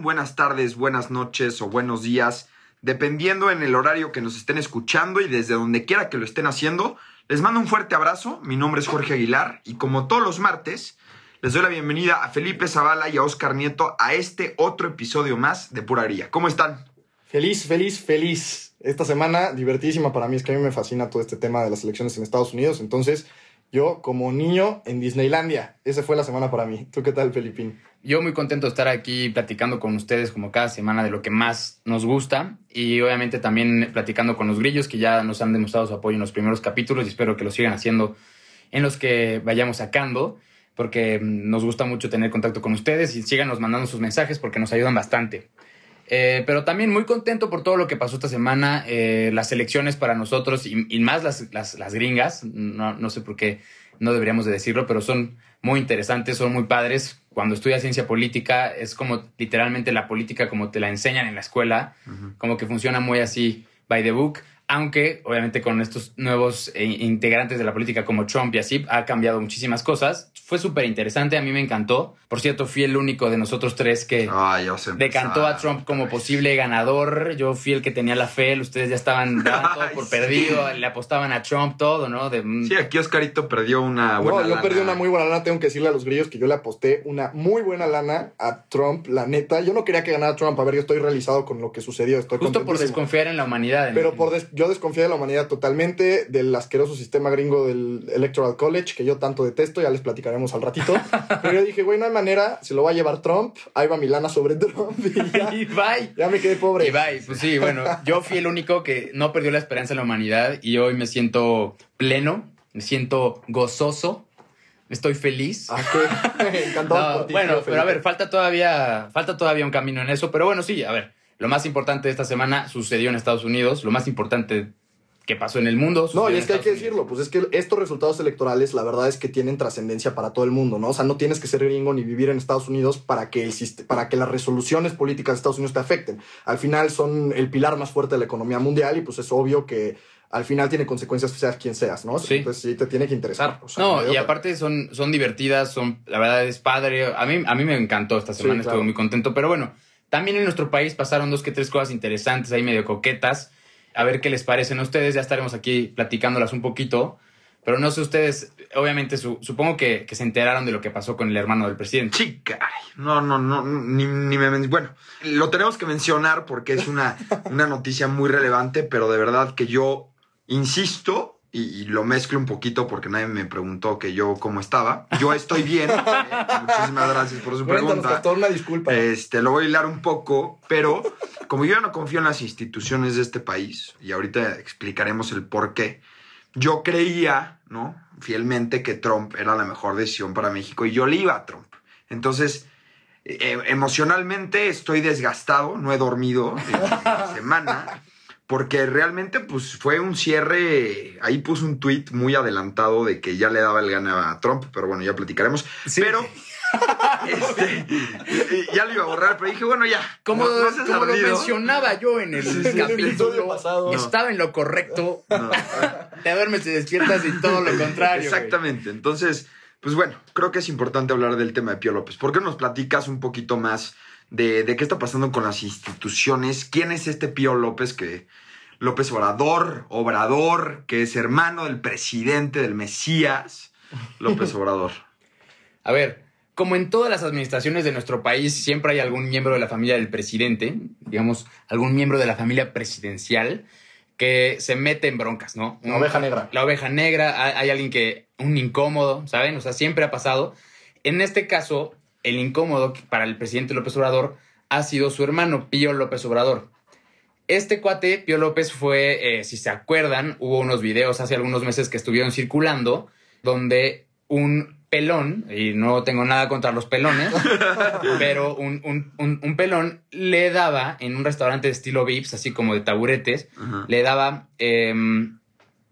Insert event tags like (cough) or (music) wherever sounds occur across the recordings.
Buenas tardes, buenas noches o buenos días, dependiendo en el horario que nos estén escuchando y desde donde quiera que lo estén haciendo. Les mando un fuerte abrazo, mi nombre es Jorge Aguilar y como todos los martes, les doy la bienvenida a Felipe Zavala y a Oscar Nieto a este otro episodio más de Pura Aría. ¿Cómo están? Feliz, feliz, feliz. Esta semana divertidísima para mí, es que a mí me fascina todo este tema de las elecciones en Estados Unidos, entonces yo como niño en Disneylandia, esa fue la semana para mí. ¿Tú qué tal, Felipín? Yo muy contento de estar aquí platicando con ustedes como cada semana de lo que más nos gusta y obviamente también platicando con los grillos que ya nos han demostrado su apoyo en los primeros capítulos y espero que lo sigan haciendo en los que vayamos sacando porque nos gusta mucho tener contacto con ustedes y síganos mandando sus mensajes porque nos ayudan bastante. Eh, pero también muy contento por todo lo que pasó esta semana, eh, las elecciones para nosotros y, más las, las, gringas, no, no, sé por qué no deberíamos de decirlo, pero son muy interesantes, son muy padres. Cuando estudias ciencia política es como literalmente la política como te la enseñan en la escuela, como que funciona muy así by the book aunque obviamente con estos nuevos eh, integrantes de la política como Trump y así ha cambiado muchísimas cosas. Fue súper interesante, a mí me encantó. Por cierto, fui el único de nosotros tres que decantó a Trump como posible ganador. Yo fui el que tenía la fe, ustedes ya estaban (laughs) dando todo por perdido, le apostaban a Trump todo, ¿no? De, sí, aquí Oscarito perdió una buena No, yo perdí una muy buena lana, tengo que decirle a los grillos que yo le aposté una muy buena lana a Trump, la neta. Yo no quería que ganara Trump, a ver, yo estoy realizado con lo que sucedió. Estoy Justo por desconfiar en la humanidad. Pero por yo desconfié de la humanidad totalmente, del asqueroso sistema gringo del Electoral College, que yo tanto detesto, ya les platicaremos al ratito. (laughs) Pero yo dije, güey, no hay manera, se lo va a llevar Trump, ahí va mi lana sobre Trump y ya, (laughs) y bye. ya me quedé pobre. Y bye, pues sí, bueno, yo fui el único que no perdió la esperanza en la humanidad y hoy me siento pleno, me siento gozoso. Estoy feliz. Ah, (laughs) Encantado. bueno, pero a ver, falta todavía, falta todavía un camino en eso. Pero bueno, sí, a ver. Lo más importante de esta semana sucedió en Estados Unidos. Lo más importante que pasó en el mundo. No, y es que hay que decirlo, pues es que estos resultados electorales, la verdad es que tienen trascendencia para todo el mundo, ¿no? O sea, no tienes que ser gringo ni vivir en Estados Unidos para que, para que las resoluciones políticas de Estados Unidos te afecten. Al final son el pilar más fuerte de la economía mundial y pues es obvio que al final tiene consecuencias seas quien seas, ¿no? Sí. Entonces sí te tiene que interesar. no, y aparte son, son divertidas, son, la verdad es padre. A mí, a mí me encantó esta semana, estuve muy contento, pero bueno, también en nuestro país pasaron dos que tres cosas interesantes ahí medio coquetas a ver qué les parecen a ustedes. Ya estaremos aquí platicándolas un poquito. Pero no sé ustedes, obviamente supongo que, se enteraron de lo que pasó con el hermano del presidente. Chica, no, no, no, ni, me... Bueno, lo tenemos que mencionar porque es una, una noticia muy relevante, pero de verdad que yo insisto y, lo mezclo un poquito porque nadie me preguntó que yo cómo estaba. Yo estoy bien. (laughs) Eh, muchísimas gracias por su pregunta. una disculpa. Este, lo voy a hilar un poco, pero como yo no confío en las instituciones de este país, y ahorita explicaremos el por qué, yo creía, ¿no? Fielmente que Trump era la mejor decisión para México y yo le iba a Trump. Entonces, eh, emocionalmente estoy desgastado, no he dormido en semana porque realmente pues fue un cierre, ahí puso un tweet muy adelantado de que ya le daba el gana a Trump, pero bueno, ya platicaremos. Pero (laughs) este, ya lo iba a borrar, pero dije, bueno, ya. Como, lo mencionaba yo en el capítulo pasado, estaba en lo correcto. Te duermes y despiertas y todo lo contrario. Exactamente. Entonces, pues bueno, creo que es importante hablar del tema de Pío López. ¿Por qué nos platicas un poquito más? De, qué está pasando con las instituciones. ¿Quién es este Pío López que López Obrador, Obrador, que es hermano del presidente del Mesías, López (laughs) Obrador? A ver, como en todas las administraciones de nuestro país, siempre hay algún miembro de la familia del presidente, digamos, algún miembro de la familia presidencial que se mete en broncas, ¿no? La oveja negra. La oveja negra, hay, hay alguien que, un incómodo, ¿saben? O sea, siempre ha pasado. En este caso, el incómodo para el presidente López Obrador ha sido su hermano Pío López Obrador. Este cuate, Pío López, fue, eh, si se acuerdan, hubo unos videos hace algunos meses que estuvieron circulando donde un pelón, y no tengo nada contra los pelones, (laughs) pero un, pelón le daba en un restaurante de estilo VIPs, así como de taburetes, le daba em,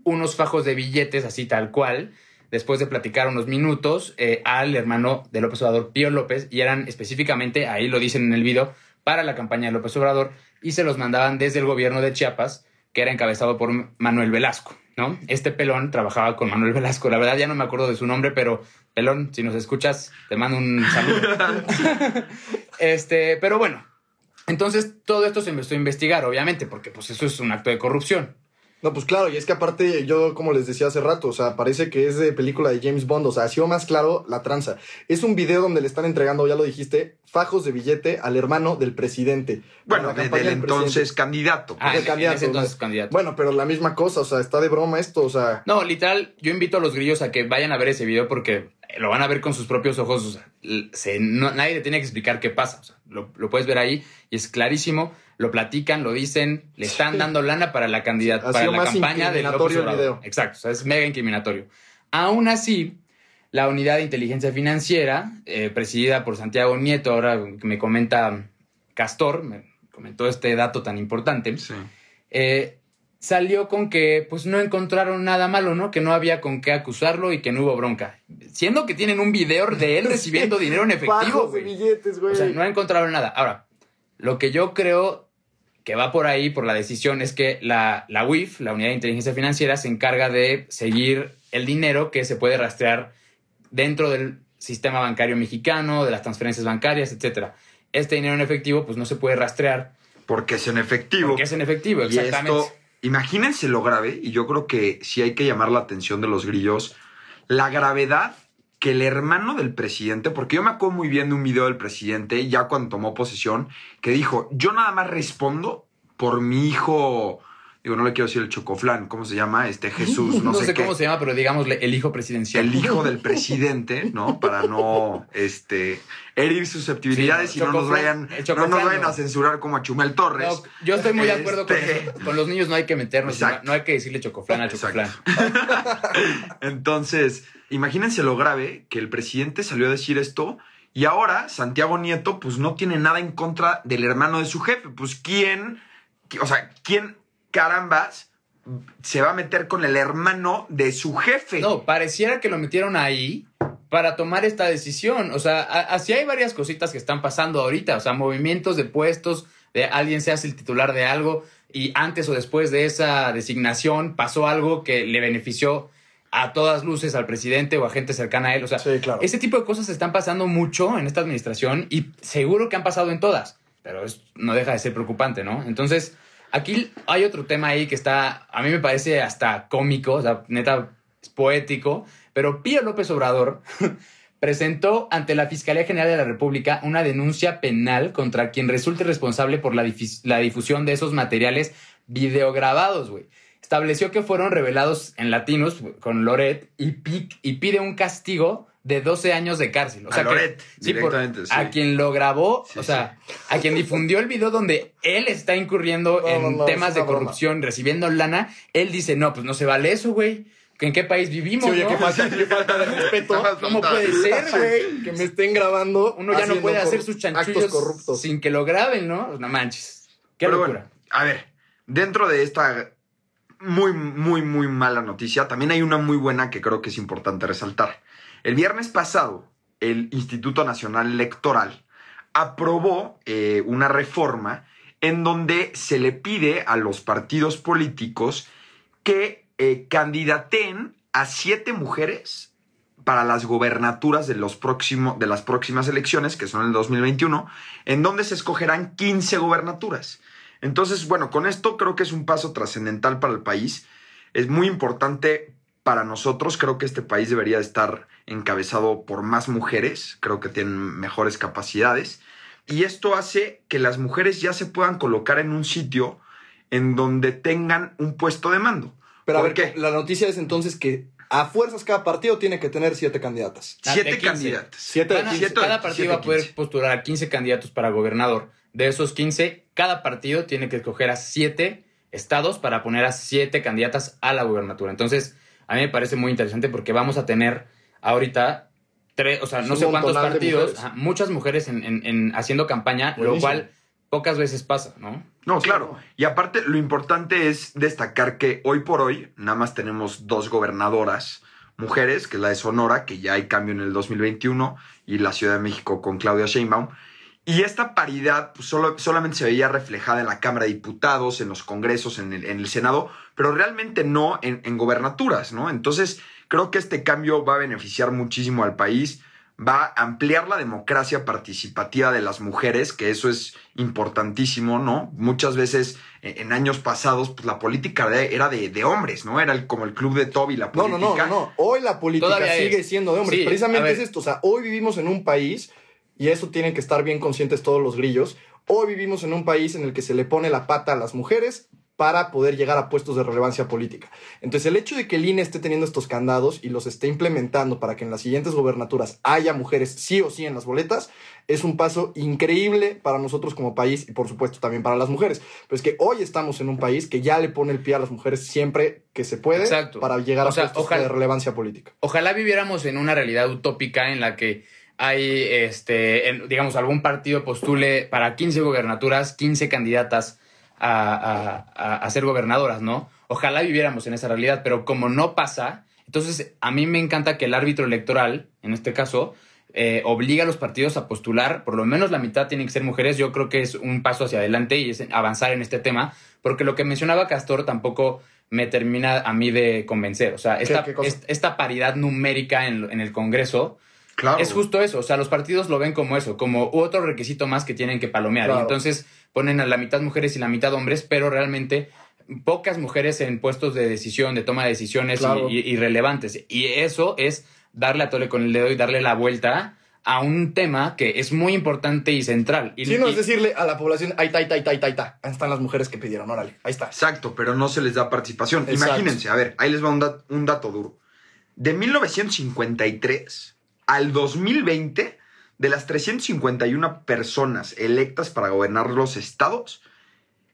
unos fajos de billetes, así tal cual, después de platicar unos minutos eh, al hermano de López Obrador, Pío López, y eran específicamente, ahí lo dicen en el video, para la campaña de López Obrador, y se los mandaban desde el gobierno de Chiapas, que era encabezado por Manuel Velasco, ¿no? Este pelón trabajaba con Manuel Velasco, la verdad ya no me acuerdo de su nombre, pero pelón, si nos escuchas, te mando un saludo. (laughs) este, pero bueno, Entonces, todo esto se empezó a investigar, obviamente, porque pues eso es un acto de corrupción. No, pues claro, y es que aparte, yo como les decía hace rato, o sea, parece que es de película de James Bond, o sea, ha sido más claro la tranza. Es un video donde le están entregando, ya lo dijiste, fajos de billete al hermano del presidente. Bueno, de- del del entonces candidato. Ah, de en- en candidato, ese entonces ¿no? candidato. Bueno, pero la misma cosa, o sea, está de broma esto, o sea. No, literal, yo invito a los grillos a que vayan a ver ese video porque lo van a ver con sus propios ojos. O sea, l- se- no- nadie le tiene que explicar qué pasa. O sea, lo, lo puedes ver ahí y es clarísimo. Lo platican, lo dicen, le están dando lana para la candidata, para la campaña de López incriminatorio el Obrador. video. Exacto, o sea, es mega incriminatorio. Aún así, la unidad de inteligencia financiera, eh, presidida por Santiago Nieto, ahora me comenta Castor, me comentó este dato tan importante Sí. eh, salió con que pues no encontraron nada malo, ¿no? Que no había con qué acusarlo y que no hubo bronca. Siendo que tienen un video de él (laughs) recibiendo dinero en efectivo, güey. O sea, no encontraron nada. Ahora, lo que yo creo que va por ahí, por la decisión, es que la, la UIF, la Unidad de Inteligencia Financiera, se encarga de seguir el dinero que se puede rastrear dentro del sistema bancario mexicano, de las transferencias bancarias, etcétera. Este dinero en efectivo, pues no se puede rastrear Porque es en efectivo. porque es en efectivo, Y exactamente. esto, imagínense lo grave, y yo creo que sí hay que llamar la atención de los grillos, la gravedad que el hermano del presidente, porque yo me acuerdo muy bien de un video del presidente, ya cuando tomó posesión, que dijo, yo nada más respondo por mi hijo, digo, no le quiero decir el chocoflán, ¿cómo se llama? Este Jesús, (laughs) no, no, sé, sé, qué. cómo se llama, pero digámosle el hijo presidencial. El hijo del (laughs) presidente, ¿no? Para no este, herir susceptibilidades Sí, y no nos vayan, no nos vayan a censurar como a Chumel Torres. No, yo estoy muy de acuerdo con Este- eso. Con los niños no hay que meternos, Exacto. no hay que decirle chocoflán al chocoflán. (laughs) Entonces, imagínense lo grave que el presidente salió a decir esto y ahora Santiago Nieto pues no tiene nada en contra del hermano de su jefe. Pues quién, qui- o sea, quién carambas se va a meter con el hermano de su jefe. No, pareciera que lo metieron ahí para tomar esta decisión. O sea, así hay varias cositas que están pasando ahorita. O sea, movimientos de puestos, de alguien se hace el titular de algo y antes o después de esa designación pasó algo que le benefició a todas luces al presidente o a gente cercana a él. O sea, Sí, claro. ese tipo de cosas están pasando mucho en esta administración y seguro que han pasado en todas, pero es- no deja de ser preocupante, ¿no? Entonces, aquí hay otro tema ahí que está, a mí me parece hasta cómico, o sea, neta, es poético, pero Pío López Obrador (laughs) presentó ante la Fiscalía General de la República una denuncia penal contra quien resulte responsable por la, difusión de esos materiales videograbados, güey. Estableció que fueron revelados en latinos con Loret y pide un castigo de 12 años de cárcel. O A sea, que- Loret, sí, por- directamente, sí. a quien lo grabó, Sí, o sea, a quien difundió el video donde él está incurriendo No, en no, no, temas de broma. corrupción, recibiendo lana, él dice, no, pues no se vale eso, güey. ¿En qué país vivimos? Sí, oye, no? qué falta, qué falta de (laughs) respeto. ¿Cómo puede ser, güey? que me estén grabando. Uno ya no puede hacer sus Actos chanchullos corruptos. sin que lo graben, ¿no? No manches. Qué Pero locura. bueno, a ver, dentro de esta muy, muy, muy mala noticia, también hay una muy buena que creo que es importante resaltar. El viernes pasado, el Instituto Nacional Electoral aprobó eh, una reforma en donde se le pide a los partidos políticos que eh, candidaten a siete mujeres para las gobernaturas de, los próximo- de las próximas elecciones, que son el 2021, en donde se escogerán 15 gobernaturas. Entonces, bueno, con esto creo que es un paso trascendental para el país. Es muy importante para nosotros. Creo que este país debería estar encabezado por más mujeres. Creo que tienen mejores capacidades. Y esto hace que las mujeres ya se puedan colocar en un sitio en donde tengan un puesto de mando. Pero a ¿Por ver, qué? la noticia es entonces que a fuerzas cada partido tiene que tener siete candidatas. Ah, Siete 15. candidatas. Siete de Van a- quince. siete- cada partido va a poder 15. postular a 15 candidatos para gobernador. De esos 15, cada partido tiene que escoger a 7 estados para poner a 7 candidatas a la gubernatura. Entonces, a mí me parece muy interesante porque vamos a tener ahorita tres, o sea, no sé cuántos partidos, mujeres. ajá, muchas mujeres en, en- en haciendo campaña, lo cual pocas veces pasa, ¿no? No, claro. Y aparte, lo importante es destacar que hoy por hoy nada más tenemos dos gobernadoras mujeres, que es la de Sonora, que ya hay cambio en el 2021, y la Ciudad de México con Claudia Sheinbaum. Y esta paridad pues, solo, solamente se veía reflejada en la Cámara de Diputados, en los congresos, en el, en el Senado, pero realmente no en, en gobernaturas, ¿no? Entonces, creo que este cambio va a beneficiar muchísimo al país. va a ampliar la democracia participativa de las mujeres, que eso es importantísimo, ¿no? Muchas veces eh, en años pasados pues, la política era de, hombres, ¿no? Era como el club de Toby, la política. No, no, no, no. Hoy la política sigue siendo de hombres. Precisamente es esto. O sea, hoy vivimos en un país, y eso tienen que estar bien conscientes todos los grillos, hoy vivimos en un país en el que se le pone la pata a las mujeres para poder llegar a puestos de relevancia política. Entonces, el hecho de que el INE esté teniendo estos candados y los esté implementando para que en las siguientes gobernaturas haya mujeres sí o sí en las boletas, es un paso increíble para nosotros como país y por supuesto también para las mujeres. Pero es que hoy estamos en un país que ya le pone el pie a las mujeres siempre que se puede para llegar a puestos de relevancia política. Ojalá viviéramos en una realidad utópica en la que hay, este, digamos, algún partido postule para 15 gobernaturas, 15 candidatas a, ser gobernadoras, ¿no? Ojalá viviéramos en esa realidad, pero como no pasa, entonces a mí me encanta que el árbitro electoral, en este caso, eh, obliga a los partidos a postular, por lo menos la mitad tienen que ser mujeres, yo creo que es un paso hacia adelante y es avanzar en este tema, porque lo que mencionaba Castor tampoco me termina a mí de convencer, o sea, esta, esta paridad numérica en, en el Congreso, es justo eso, o sea, los partidos lo ven como eso, como otro requisito más que tienen que palomear. Y entonces ponen a la mitad mujeres y la mitad hombres, pero realmente pocas mujeres en puestos de decisión, de toma de decisiones y, relevantes. Y eso es darle a tole con el dedo y darle la vuelta a un tema que es muy importante y central. Y, sí, no es decirle a la población, ahí está, ahí está, ahí está, ahí está. Ahí están las mujeres que pidieron, órale, ahí está. Exacto, pero no se les da participación. Imagínense, a ver, ahí les va un, un dato duro. De 1953 al 2020, de las 351 personas electas para gobernar los estados,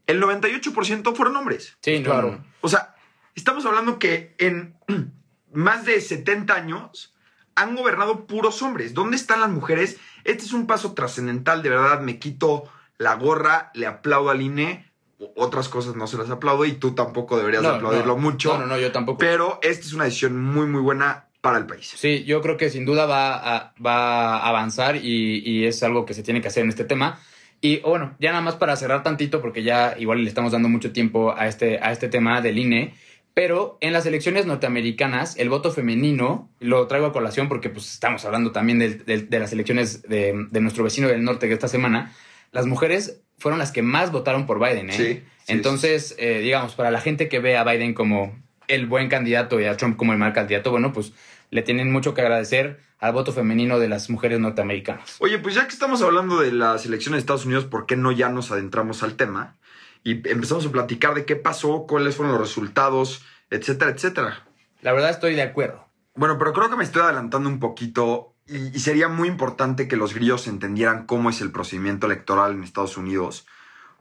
el 98% fueron hombres. Sí, claro. O sea, estamos hablando que en (clears throat) más de 70 años han gobernado puros hombres. ¿Dónde están las mujeres? Este es un paso trascendental, de verdad. Me quito la gorra, le aplaudo al INE. Otras cosas no se las aplaudo y tú tampoco deberías aplaudirlo mucho. No, no, no, yo tampoco. Pero esta es una decisión muy, muy buena para el país. Sí, yo creo que sin duda va a, va a avanzar y, es algo que se tiene que hacer en este tema. Y bueno, ya nada más para cerrar tantito, porque ya igual le estamos dando mucho tiempo a este, a este tema del INE, pero en las elecciones norteamericanas, el voto femenino, lo traigo a colación porque pues estamos hablando también de, las elecciones de, nuestro vecino del norte que esta semana, las mujeres fueron las que más votaron por Biden. ¿eh? Sí, Entonces, eh, digamos, para la gente que ve a Biden como el buen candidato y a Trump como el mal candidato, bueno, pues le tienen mucho que agradecer al voto femenino de las mujeres norteamericanas. Oye, pues ya que estamos hablando de las elecciones de Estados Unidos, ¿por qué no ya nos adentramos al tema? Y empezamos a platicar de qué pasó, cuáles fueron los resultados, etcétera, etcétera. La verdad estoy de acuerdo. Bueno, pero creo que me estoy adelantando un poquito y, sería muy importante que los grillos entendieran cómo es el procedimiento electoral en Estados Unidos,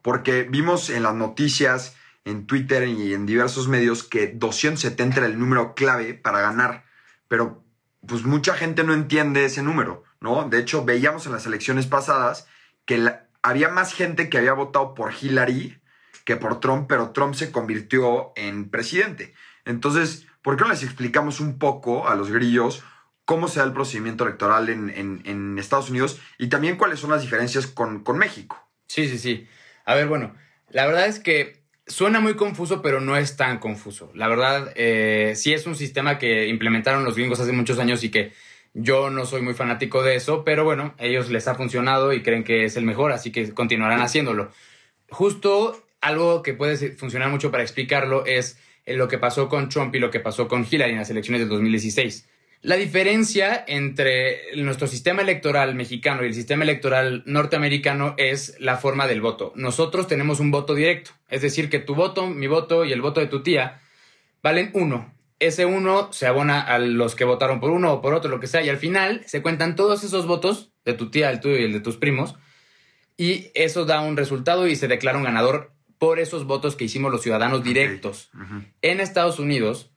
porque vimos en las noticias, en Twitter y en diversos medios que 270 era el número clave para ganar pero pues mucha gente no entiende ese número, ¿no? De hecho, veíamos en las elecciones pasadas que había más gente que había votado por Hillary que por Trump, pero Trump se convirtió en presidente. Entonces, ¿por qué no les explicamos un poco a los grillos cómo se da el procedimiento electoral en, Estados Unidos y también cuáles son las diferencias con, con México? Sí, sí, sí. A ver, bueno, la verdad es que Suena muy confuso, pero no es tan confuso. La verdad, eh, sí es un sistema que implementaron los gringos hace muchos años y que yo no soy muy fanático de eso, pero bueno, ellos les ha funcionado y creen que es el mejor, así que continuarán haciéndolo. Justo algo que puede funcionar mucho para explicarlo es lo que pasó con Trump y lo que pasó con Hillary en las elecciones del 2016. La diferencia entre nuestro sistema electoral mexicano y el sistema electoral norteamericano es la forma del voto. Nosotros tenemos un voto directo, es decir, que tu voto, mi voto y el voto de tu tía valen uno. Ese uno se abona a los que votaron por uno o por otro, lo que sea, y al final se cuentan todos esos votos de tu tía, el tuyo y el de tus primos, y eso da un resultado y se declara un ganador por esos votos que hicimos los ciudadanos directos. En Estados Unidos,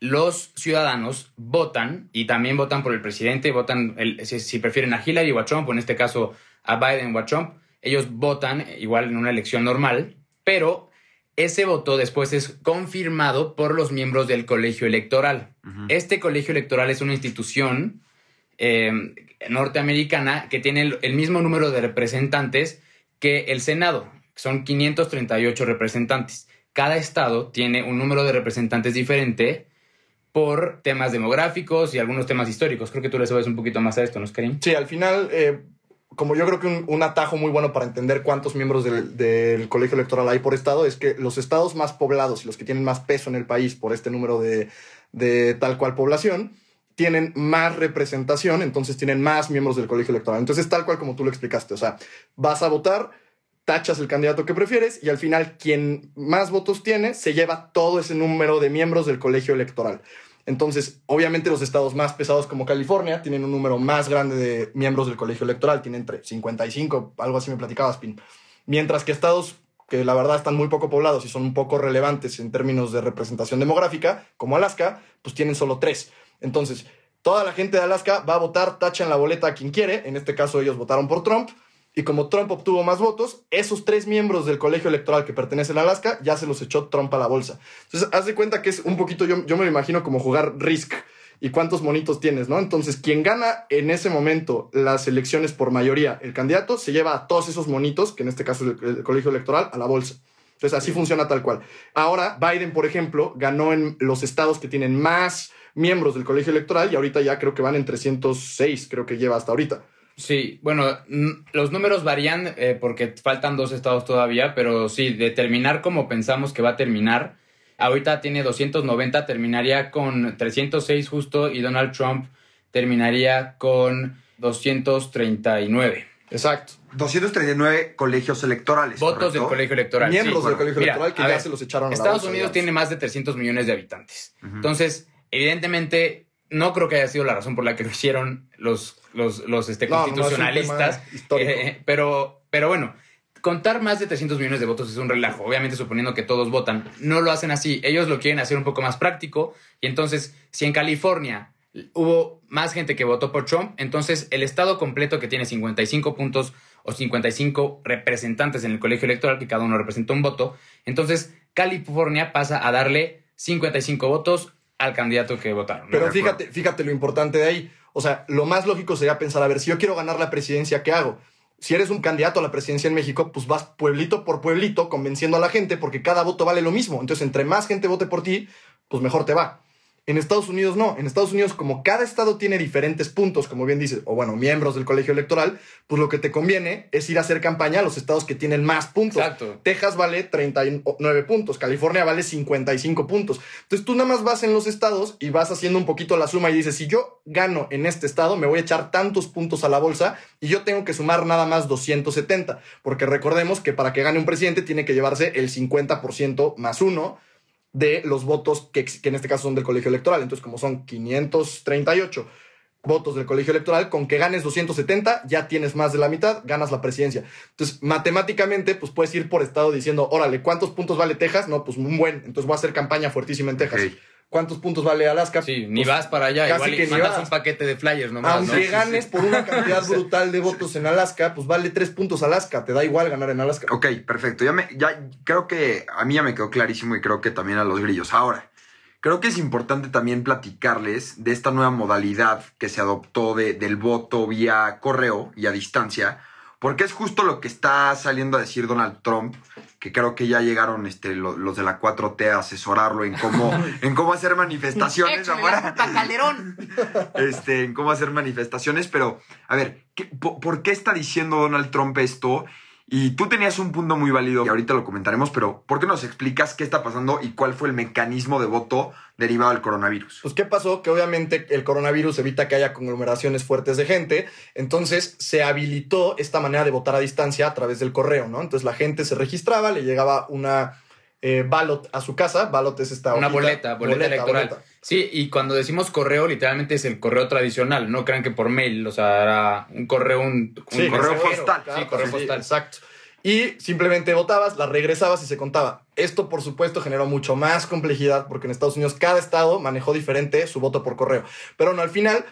los ciudadanos votan y también votan por el presidente, votan si, prefieren a Hillary o a Trump, o en este caso a Biden o a Trump, ellos votan igual en una elección normal, pero ese voto después es confirmado por los miembros del colegio electoral. Este colegio electoral es una institución eh, norteamericana que tiene el, el mismo número de representantes que el Senado, son 538 representantes. Cada estado tiene un número de representantes diferente por temas demográficos y algunos temas históricos. Creo que tú le sabes un poquito más a esto, ¿no, Karim? Sí, al final, eh, como yo creo que un, un, atajo muy bueno para entender cuántos miembros del, colegio electoral hay por estado es que los estados más poblados y los que tienen más peso en el país por este número de, de tal cual población tienen más representación, entonces tienen más miembros del colegio electoral. Entonces, tal cual como tú lo explicaste, o sea, vas a votar, tachas el candidato que prefieres y al final quien más votos tiene se lleva todo ese número de miembros del colegio electoral. Entonces, obviamente los estados más pesados como California tienen un número más grande de miembros del colegio electoral, tienen entre 55, algo así me platicabas, Pin. Mientras que estados que la verdad están muy poco poblados y son un poco relevantes en términos de representación demográfica, como Alaska, pues tienen solo tres. Entonces, toda la gente de Alaska va a votar, tacha en la boleta a quien quiere, en este caso ellos votaron por Trump, y como Trump obtuvo más votos, esos tres miembros del colegio electoral que pertenecen a Alaska ya se los echó Trump a la bolsa. Entonces, haz de cuenta que es un poquito, yo, yo me lo imagino como jugar Risk y cuántos monitos tienes, ¿no? Entonces, quien gana en ese momento las elecciones por mayoría, el candidato, se lleva a todos esos monitos, que en este caso es el, el colegio electoral, a la bolsa. Entonces, así funciona tal cual. Ahora, Biden, por ejemplo, ganó en los estados que tienen más miembros del colegio electoral y ahorita ya creo que van en 306, creo que lleva hasta ahorita. Sí, bueno, los números varían eh, porque faltan dos estados todavía, pero sí, de terminar como pensamos que va a terminar, ahorita tiene 290, terminaría con 306 justo y Donald Trump terminaría con 239. Exacto. 239 colegios electorales. Votos ¿correcto? del colegio electoral. Miembros sí. del colegio Mira, electoral que ya ver, se los echaron a la Estados bolsa, Unidos digamos. tiene más de 300 millones de habitantes. Entonces, evidentemente, no creo que haya sido la razón por la que lo hicieron los, los, los este, No, constitucionalistas. histórico. Eh, pero, pero bueno, contar más de 300 millones de votos es un relajo. Obviamente, suponiendo que todos votan, no lo hacen así. Ellos lo quieren hacer un poco más práctico. Y entonces, si en California hubo más gente que votó por Trump, entonces el estado completo que tiene 55 puntos o 55 representantes en el colegio electoral, que cada uno representa un voto, entonces California pasa a darle 55 votos al candidato que votaron. Pero fíjate, fíjate lo importante de ahí. O sea, lo más lógico sería pensar, a ver, si yo quiero ganar la presidencia, ¿qué hago? Si eres un candidato a la presidencia en México, pues vas pueblito por pueblito convenciendo a la gente porque cada voto vale lo mismo. Entonces, entre más gente vote por ti, pues mejor te va. En Estados Unidos no. En Estados Unidos, como cada estado tiene diferentes puntos, como bien dices, o bueno, miembros del colegio electoral, pues lo que te conviene es ir a hacer campaña a los estados que tienen más puntos. Exacto. Texas vale 39 puntos, California vale 55 puntos. Entonces tú nada más vas en los estados y vas haciendo un poquito la suma y dices, si yo gano en este estado, me voy a echar tantos puntos a la bolsa y yo tengo que sumar nada más 270, porque recordemos que para que gane un presidente tiene que llevarse el 50% más uno de los votos que, que en este caso son del colegio electoral. Entonces, como son 538 votos del colegio electoral, con que ganes 270, ya tienes más de la mitad, ganas la presidencia. Entonces, matemáticamente, pues puedes ir por estado diciendo, órale, ¿cuántos puntos vale Texas? No, pues un buen. Entonces voy a hacer campaña fuertísima en Texas. ¿Cuántos puntos vale Alaska? Sí, ni Pues, vas para allá. casi Igual que ni mandas vas. un paquete de flyers nomás, ¿no? Aunque Sí, ganes sí. por una cantidad (laughs) brutal de votos en Alaska, pues vale tres puntos Alaska. Te da igual ganar en Alaska. Ok, perfecto. Ya me, ya creo que a mí ya me quedó clarísimo y creo que también a los grillos. Ahora, creo que es importante también platicarles de esta nueva modalidad que se adoptó de- del voto vía correo y a distancia, porque es justo lo que está saliendo a decir Donald Trump, que creo que ya llegaron este, lo- los de la 4T a asesorarlo en cómo, (laughs) en cómo hacer manifestaciones afuera. Calderón! (laughs) este, en cómo hacer manifestaciones, pero a ver, ¿qué- po- ¿por, qué está diciendo Donald Trump esto? Y tú tenías un punto muy válido, y ahorita lo comentaremos, pero ¿por qué nos explicas qué está pasando y cuál fue el mecanismo de voto derivado del coronavirus? Pues, ¿qué pasó? Que obviamente el coronavirus evita que haya conglomeraciones fuertes de gente. Entonces, se habilitó esta manera de votar a distancia a través del correo, ¿no? Entonces, la gente se registraba, le llegaba una eh, ballot a su casa. Ballot es esta Una hojita- boleta, boleta, electoral. boleta. Sí, y cuando decimos correo, literalmente es el correo tradicional. No crean que por mail, o sea, era un correo, un, un Sí, correo postal. claro, Sí, correo sí, postal. Exacto. Y simplemente votabas, la regresabas y se contaba. Esto, por supuesto, generó mucho más complejidad porque en Estados Unidos cada estado manejó diferente su voto por correo. Pero no, al final,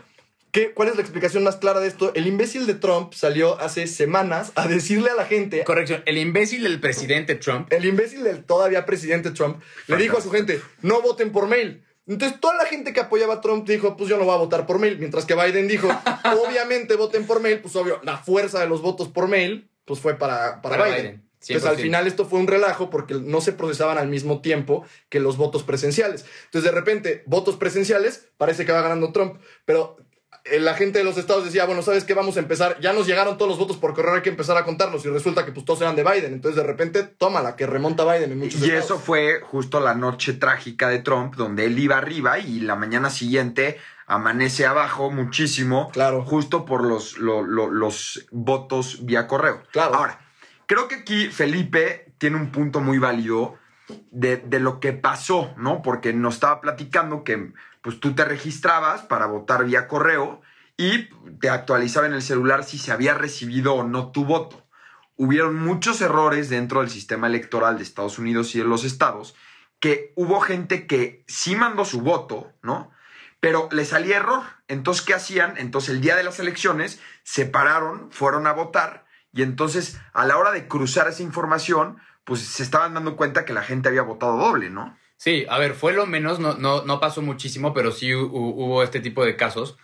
¿qué, ¿cuál es la explicación más clara de esto? El imbécil de Trump salió hace semanas a decirle a la gente Corrección, el imbécil del presidente Trump. el imbécil del todavía presidente Trump le dijo a su gente, no voten por mail. Entonces toda la gente que apoyaba a Trump dijo, pues yo no voy a votar por mail. Mientras que Biden dijo, (laughs) obviamente voten por mail, pues obvio, la fuerza de los votos por mail, pues fue para, para, Para Biden. Biden. Entonces, al final esto fue un relajo porque no se procesaban al mismo tiempo que los votos presenciales. Entonces, de repente, votos presenciales, parece que va ganando Trump, pero la gente de los estados decía, bueno, ¿sabes qué? Vamos a empezar, ya nos llegaron todos los votos por correo, hay que empezar a contarlos y resulta que pues todos eran de Biden. Entonces, de repente, toma la que remonta Biden en muchos Y estados. eso fue justo la noche trágica de Trump, donde él iba arriba y la mañana siguiente amanece abajo muchísimo, Claro. justo por los, lo- lo- los votos vía correo. Claro. Ahora, creo que aquí Felipe tiene un punto muy válido de, lo que pasó, ¿no? Porque nos estaba platicando que pues tú te registrabas para votar vía correo y te actualizaba en el celular si se había recibido o no tu voto. Hubieron muchos errores dentro del sistema electoral de Estados Unidos y de los estados que hubo gente que sí mandó su voto, ¿no? Pero le salía error. Entonces, ¿qué hacían? Entonces, el día de las elecciones, se pararon, fueron a votar y entonces, a la hora de cruzar esa información, pues se estaban dando cuenta que la gente había votado doble, ¿no? Sí, a ver, fue lo menos, no, no, no pasó muchísimo, pero sí hu- hubo este tipo de casos.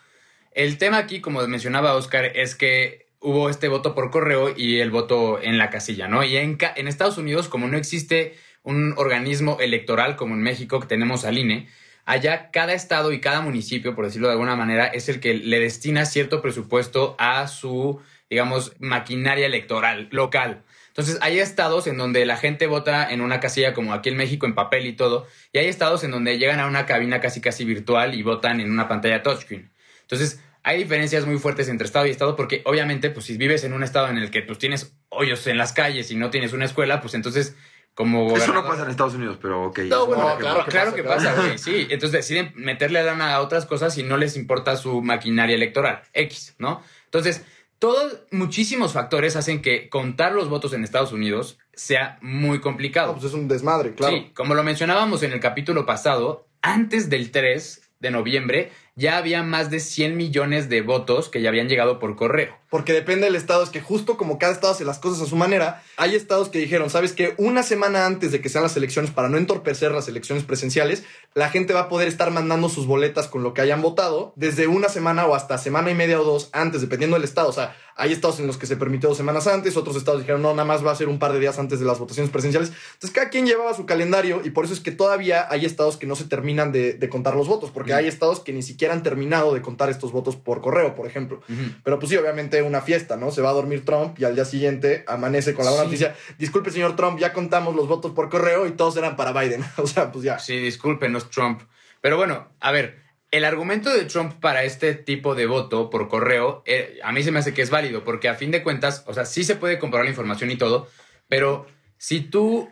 El tema aquí, como mencionaba Oscar, es que hubo este voto por correo y el voto en la casilla, ¿no? Y en, en Estados Unidos, como no existe un organismo electoral como en México, que tenemos al INE, allá cada estado y cada municipio, por decirlo de alguna manera, es el que le destina cierto presupuesto a su, digamos, maquinaria electoral local. Entonces, hay estados en donde la gente vota en una casilla como aquí en México, en papel y todo, y hay estados en donde llegan a una cabina casi casi virtual y votan en una pantalla touchscreen. Entonces, hay diferencias muy fuertes entre estado y estado porque obviamente, pues si vives en un estado en el que pues tienes hoyos en las calles y no tienes una escuela, pues entonces como Eso no pasa en Estados Unidos, pero ok. no, bueno, claro, que claro pasa, que pasa, güey, (laughs) sí. Entonces deciden meterle lana a otras cosas y no les importa su maquinaria electoral, X, ¿no? Entonces, todos, muchísimos factores hacen que contar los votos en Estados Unidos sea muy complicado. No, pues es un desmadre, claro. Sí, como lo mencionábamos en el capítulo pasado, antes del 3 de noviembre ya había más de 100 millones de votos que ya habían llegado por correo. Porque depende del estado, es que justo como cada estado hace las cosas a su manera, hay estados que dijeron, ¿sabes qué? Una semana antes de que sean las elecciones, para no entorpecer las elecciones presenciales, la gente va a poder estar mandando sus boletas con lo que hayan votado desde una semana o hasta semana y media o dos antes, dependiendo del estado. O sea, hay estados en los que se permitió dos semanas antes, otros estados dijeron, no, nada más va a ser un par de días antes de las votaciones presenciales. Entonces, cada quien llevaba su calendario y por eso es que todavía hay estados que no se terminan de, de contar los votos, porque hay estados que ni siquiera han terminado de contar estos votos por correo, por ejemplo. Pero pues sí, obviamente una fiesta, ¿no? Se va a dormir Trump y al día siguiente amanece con la buena Sí. noticia. Disculpe, señor Trump, ya contamos los votos por correo y todos eran para Biden. (laughs) o sea, pues ya. Sí, discúlpenos, Trump. Pero bueno, a ver, el argumento de Trump para este tipo de voto por correo, eh, a mí se me hace que es válido, porque a fin de cuentas, o sea, sí se puede comprobar la información y todo, pero si tú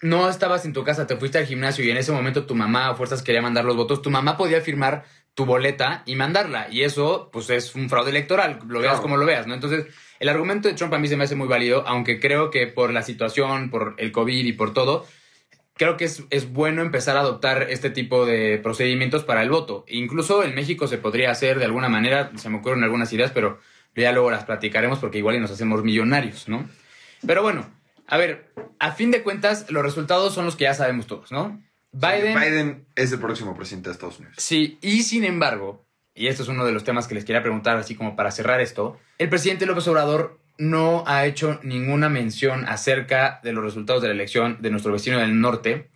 no estabas en tu casa, te fuiste al gimnasio y en ese momento tu mamá a fuerzas quería mandar los votos, tu mamá podía firmar tu boleta y mandarla. Y eso, pues, es un fraude electoral, lo veas Claro. como lo veas, ¿no? Entonces, el argumento de Trump a mí se me hace muy válido, aunque creo que por la situación, por el COVID y por todo, creo que es, es bueno empezar a adoptar este tipo de procedimientos para el voto. Incluso en México se podría hacer de alguna manera, se me ocurren algunas ideas, pero ya luego las platicaremos porque igual y nos hacemos millonarios, ¿no? Pero bueno, a ver, a fin de cuentas, los resultados son los que ya sabemos todos, ¿no? Biden, Biden es el próximo presidente de Estados Unidos. Sí, y sin embargo, y esto es uno de los temas que les quería preguntar, así como para cerrar esto, el presidente López Obrador no ha hecho ninguna mención acerca de los resultados de la elección de nuestro vecino del norte.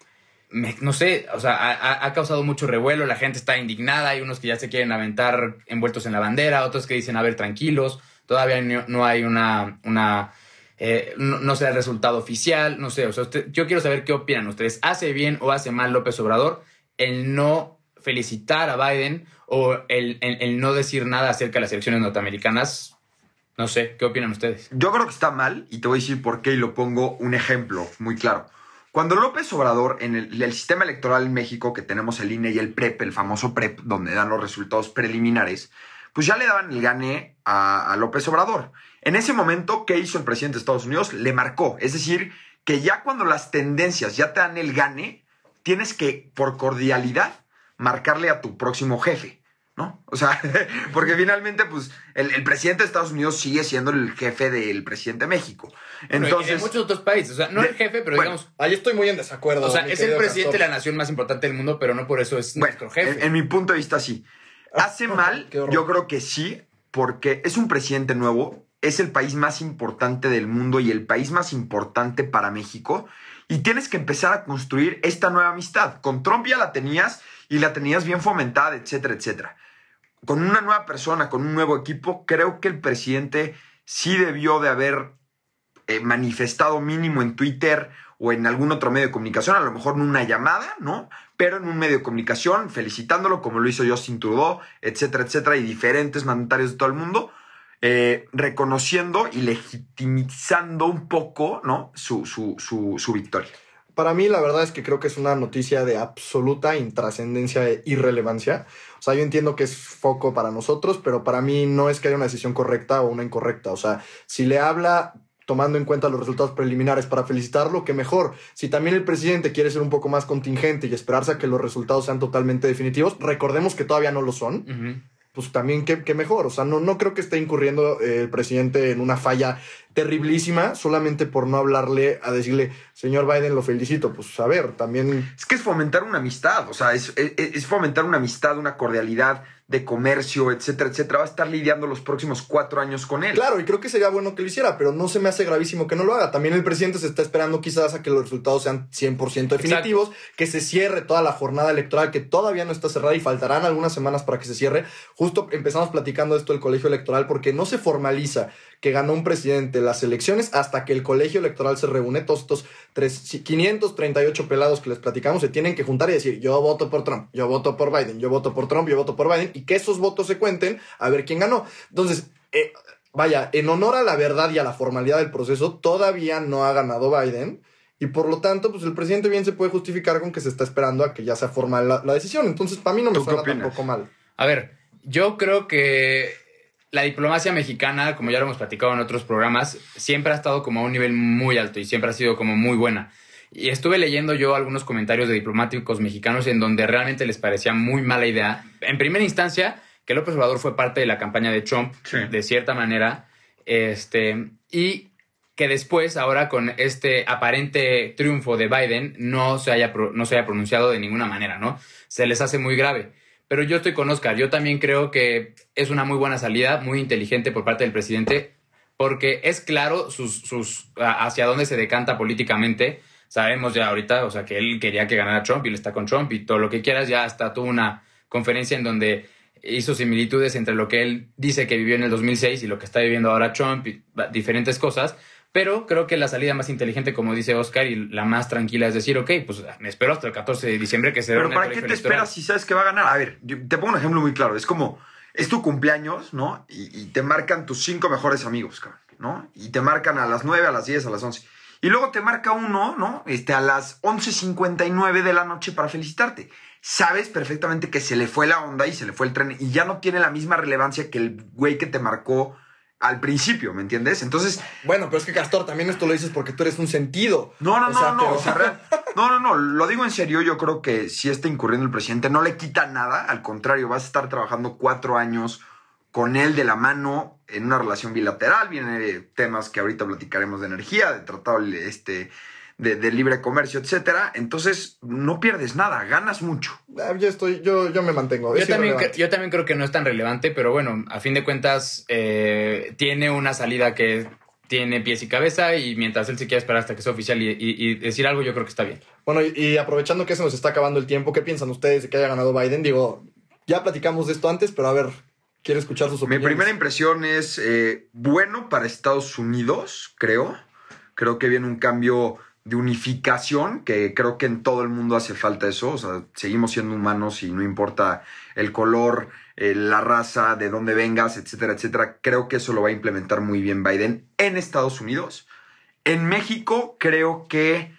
Me- no sé, o sea, ha- ha, ha causado mucho revuelo, la gente está indignada, hay unos que ya se quieren aventar envueltos en la bandera, otros que dicen, a ver, tranquilos, todavía no, no hay una, una eh, no, no sé el resultado oficial, no sé, yo quiero saber qué opinan ustedes. ¿Hace bien o hace mal López Obrador el no felicitar a Biden o el, el- no decir nada acerca de las elecciones norteamericanas? No sé, ¿qué opinan ustedes? Yo creo que está mal y te voy a decir por qué y lo pongo un ejemplo muy claro. Cuando López Obrador, en el, sistema electoral en México, que tenemos el INE y el PREP, el famoso PREP, donde dan los resultados preliminares, pues ya le daban el gane a López Obrador. En ese momento, ¿qué hizo el presidente de Estados Unidos? Le marcó. Es decir, que ya cuando las tendencias ya te dan el gane, tienes que, por cordialidad, marcarle a tu próximo jefe. ¿no? O sea, (laughs) porque finalmente, pues, el, el presidente de Estados Unidos sigue siendo el jefe del presidente de México. Bueno, y Entonces, en muchos otros países, o sea, no de- el jefe, pero bueno, digamos, Ahí estoy muy en desacuerdo. o sea, es el presidente de la nación más importante del mundo, pero no por eso es bueno, nuestro jefe. en, en mi punto de vista, sí. Hace mal, yo creo que sí, porque es un presidente nuevo es el país más importante del mundo y el país más importante para México. Y tienes que empezar a construir esta nueva amistad. Con Trump ya la tenías y la tenías bien fomentada, etcétera, etcétera. Con una nueva persona, con un nuevo equipo, creo que el presidente sí debió de haber eh, manifestado mínimo en Twitter o en algún otro medio de comunicación, a lo mejor en una llamada, ¿no? Pero en un medio de comunicación, felicitándolo como lo hizo Justin Trudeau, etcétera, etcétera, y diferentes mandatarios de todo el mundo, eh, reconociendo y legitimizando un poco, ¿no? Su, su, su, su victoria. Para mí, la verdad es que creo que es una noticia de absoluta intrascendencia e irrelevancia. O sea, yo entiendo que es foco para nosotros, pero para mí no es que haya una decisión correcta o una incorrecta. O sea, si le habla tomando en cuenta los resultados preliminares para felicitarlo, que mejor. Si también el presidente quiere ser un poco más contingente y esperarse a que los resultados sean totalmente definitivos, recordemos que todavía no lo son. Pues también qué, mejor. O sea, no, no creo que esté incurriendo el presidente en una falla terriblísima solamente por no hablarle a decirle, señor Biden, lo felicito. Pues a ver, también... Es que es fomentar una amistad, o sea, es, es fomentar una amistad, una cordialidad de comercio, etcétera, etcétera, va a estar lidiando los próximos cuatro años con él. Claro, y creo que sería bueno que lo hiciera, pero no se me hace gravísimo que no lo haga. También el presidente se está esperando quizás a que los resultados sean 100% definitivos, que se cierre toda la jornada electoral que todavía no está cerrada y faltarán algunas semanas para que se cierre. Justo empezamos platicando esto del colegio electoral porque no se formaliza que ganó un presidente las elecciones hasta que el colegio electoral se reúne. Todos estos 538 pelados que les platicamos se tienen que juntar y decir, yo voto por Trump, yo voto por Biden, yo voto por Trump, yo voto por Biden, y que esos votos se cuenten a ver quién ganó. Entonces, eh, vaya, en honor a la verdad y a la formalidad del proceso, todavía no ha ganado Biden. Y por lo tanto, pues el presidente bien se puede justificar con que se está esperando a que ya sea formal la, la decisión. Entonces, para mí no me suena tampoco mal. A ver, yo creo que la diplomacia mexicana, como ya lo hemos platicado en otros programas, siempre ha estado como a un nivel muy alto y siempre ha sido como muy buena. Y estuve leyendo yo algunos comentarios de diplomáticos mexicanos en donde realmente les parecía muy mala idea. En primera instancia, que López Obrador fue parte de la campaña de Trump, de cierta manera, este, y que después, ahora con este aparente triunfo de Biden, no se haya, no se haya pronunciado de ninguna manera, ¿no? Se les hace muy grave. Pero yo estoy con Oscar. Yo también creo que es una muy buena salida, muy inteligente por parte del presidente, porque es claro sus, hacia dónde se decanta políticamente. Sabemos ya ahorita, o sea, que él quería que ganara Trump y él está con Trump y todo lo que quieras. Ya hasta tuvo una conferencia en donde hizo similitudes entre lo que él dice que vivió en el 2006 y lo que está viviendo ahora Trump y diferentes cosas. Pero creo que la salida más inteligente, como dice Oscar, y la más tranquila es decir, ok, pues me espero hasta el 14 de diciembre que se Pero ¿para qué te esperas si sabes que va a ganar? A ver, te pongo un ejemplo muy claro. Es como, es tu cumpleaños, ¿no? Y, te marcan tus cinco mejores amigos, cabrón, ¿no? Y te marcan a las 9, a las 10, a las 11. Y luego te marca uno, ¿no? Este, a las 11.59 de la noche para felicitarte. Sabes perfectamente que se le fue la onda y se le fue el tren y ya no tiene la misma relevancia que el güey que te marcó al principio, ¿me entiendes? Entonces. Bueno, pero es que Castor, también esto lo dices porque tú eres un sentido. No, no, no, no. no, no, no. Lo digo en serio. Yo creo que si está incurriendo el presidente, no le quita nada. Al contrario, vas a estar trabajando cuatro años con él de la mano en una relación bilateral. Vienen temas que ahorita platicaremos de energía, de tratado este de, libre comercio, etcétera. Entonces, no pierdes nada, ganas mucho. Ah, yo estoy, yo, yo me mantengo. Yo también, yo también creo que no es tan relevante, pero bueno, a fin de cuentas, eh, tiene una salida que tiene pies y cabeza y mientras él se quiera esperar hasta que sea oficial y, decir algo, yo creo que está bien. Bueno, y, aprovechando que se nos está acabando el tiempo, ¿qué piensan ustedes de que haya ganado Biden? Digo, ya platicamos de esto antes, pero a ver, quiero escuchar sus opiniones. Mi primera impresión es eh, bueno para Estados Unidos, creo. Creo que viene un cambio de unificación, que creo que en todo el mundo hace falta eso, o sea, seguimos siendo humanos y no importa el color, eh, la raza, de dónde vengas, etcétera, etcétera, creo que eso lo va a implementar muy bien Biden en Estados Unidos. En México creo que,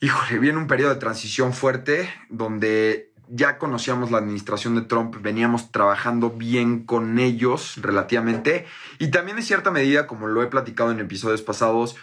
híjole, viene un periodo de transición fuerte donde ya conocíamos la administración de Trump, veníamos trabajando bien con ellos relativamente. Y también en cierta medida, como lo he platicado en episodios pasados,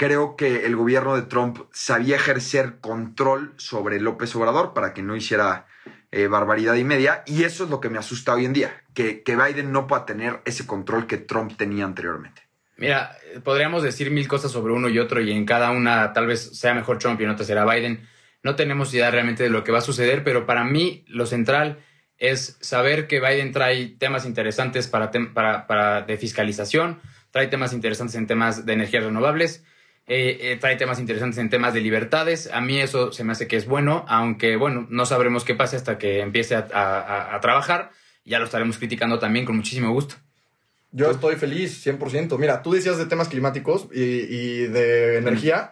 creo que el gobierno de Trump sabía ejercer control sobre López Obrador para que no hiciera eh, barbaridad y media. Y eso es lo que me asusta hoy en día, que, que Biden no pueda tener ese control que Trump tenía anteriormente. Mira, podríamos decir mil cosas sobre uno y otro y en cada una tal vez sea mejor Trump y en otra será Biden. No tenemos idea realmente de lo que va a suceder, pero para mí lo central es saber que Biden trae temas interesantes para, para, para de fiscalización, trae temas interesantes en temas de energías renovables, eh, eh, trae temas interesantes en temas de libertades. A mí eso se me hace que es bueno, aunque bueno, no sabremos qué pasa hasta que empiece a, a- a trabajar. Ya lo estaremos criticando también con muchísimo gusto. Yo estoy feliz, 100%. Mira, tú decías de temas climáticos y, y de energía.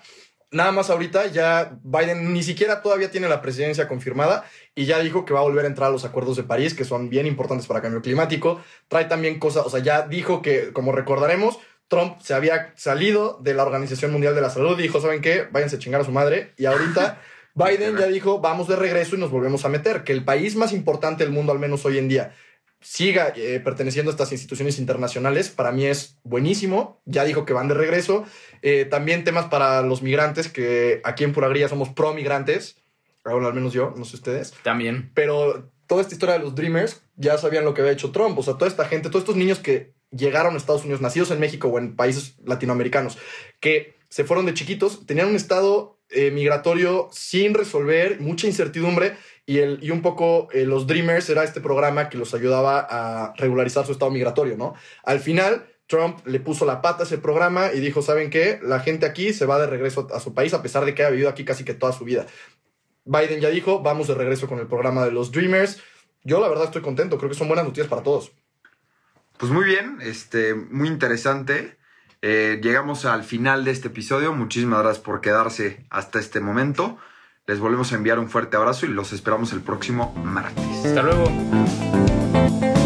Nada más ahorita ya Biden ni siquiera todavía tiene la presidencia confirmada y ya dijo que va a volver a entrar a los acuerdos de París, que son bien importantes para cambio climático. Trae también cosas, o sea, ya dijo que, como recordaremos, Trump se había salido de la Organización Mundial de la Salud y dijo, ¿saben qué? Váyanse a chingar a su madre. Y ahorita (laughs) Biden ya dijo, vamos de regreso y nos volvemos a meter. Que el país más importante del mundo, al menos hoy en día, siga eh, perteneciendo a estas instituciones internacionales, para mí es buenísimo. Ya dijo que van de regreso. Eh, también temas para los migrantes, que aquí en Puragría somos pro migrantes. Ahora al menos yo, no sé ustedes. También. Pero toda esta historia de los Dreamers, ya sabían lo que había hecho Trump. O sea, toda esta gente, todos estos niños que llegaron a Estados Unidos, nacidos en México o en países latinoamericanos, que se fueron de chiquitos, tenían un estado eh, migratorio sin resolver, mucha incertidumbre. Y, el, y un poco eh, los Dreamers era este programa que los ayudaba a regularizar su estado migratorio, ¿no? Al final, Trump le puso la pata a ese programa y dijo, ¿saben qué? La gente aquí se va de regreso a su país a pesar de que haya vivido aquí casi que toda su vida. Biden ya dijo, vamos de regreso con el programa de los Dreamers. Yo la verdad estoy contento, creo que son buenas noticias para todos. Pues muy bien, este, muy interesante. Eh, llegamos al final de este episodio. Muchísimas gracias por quedarse hasta este momento. Les volvemos a enviar un fuerte abrazo y los esperamos el próximo martes. Hasta luego.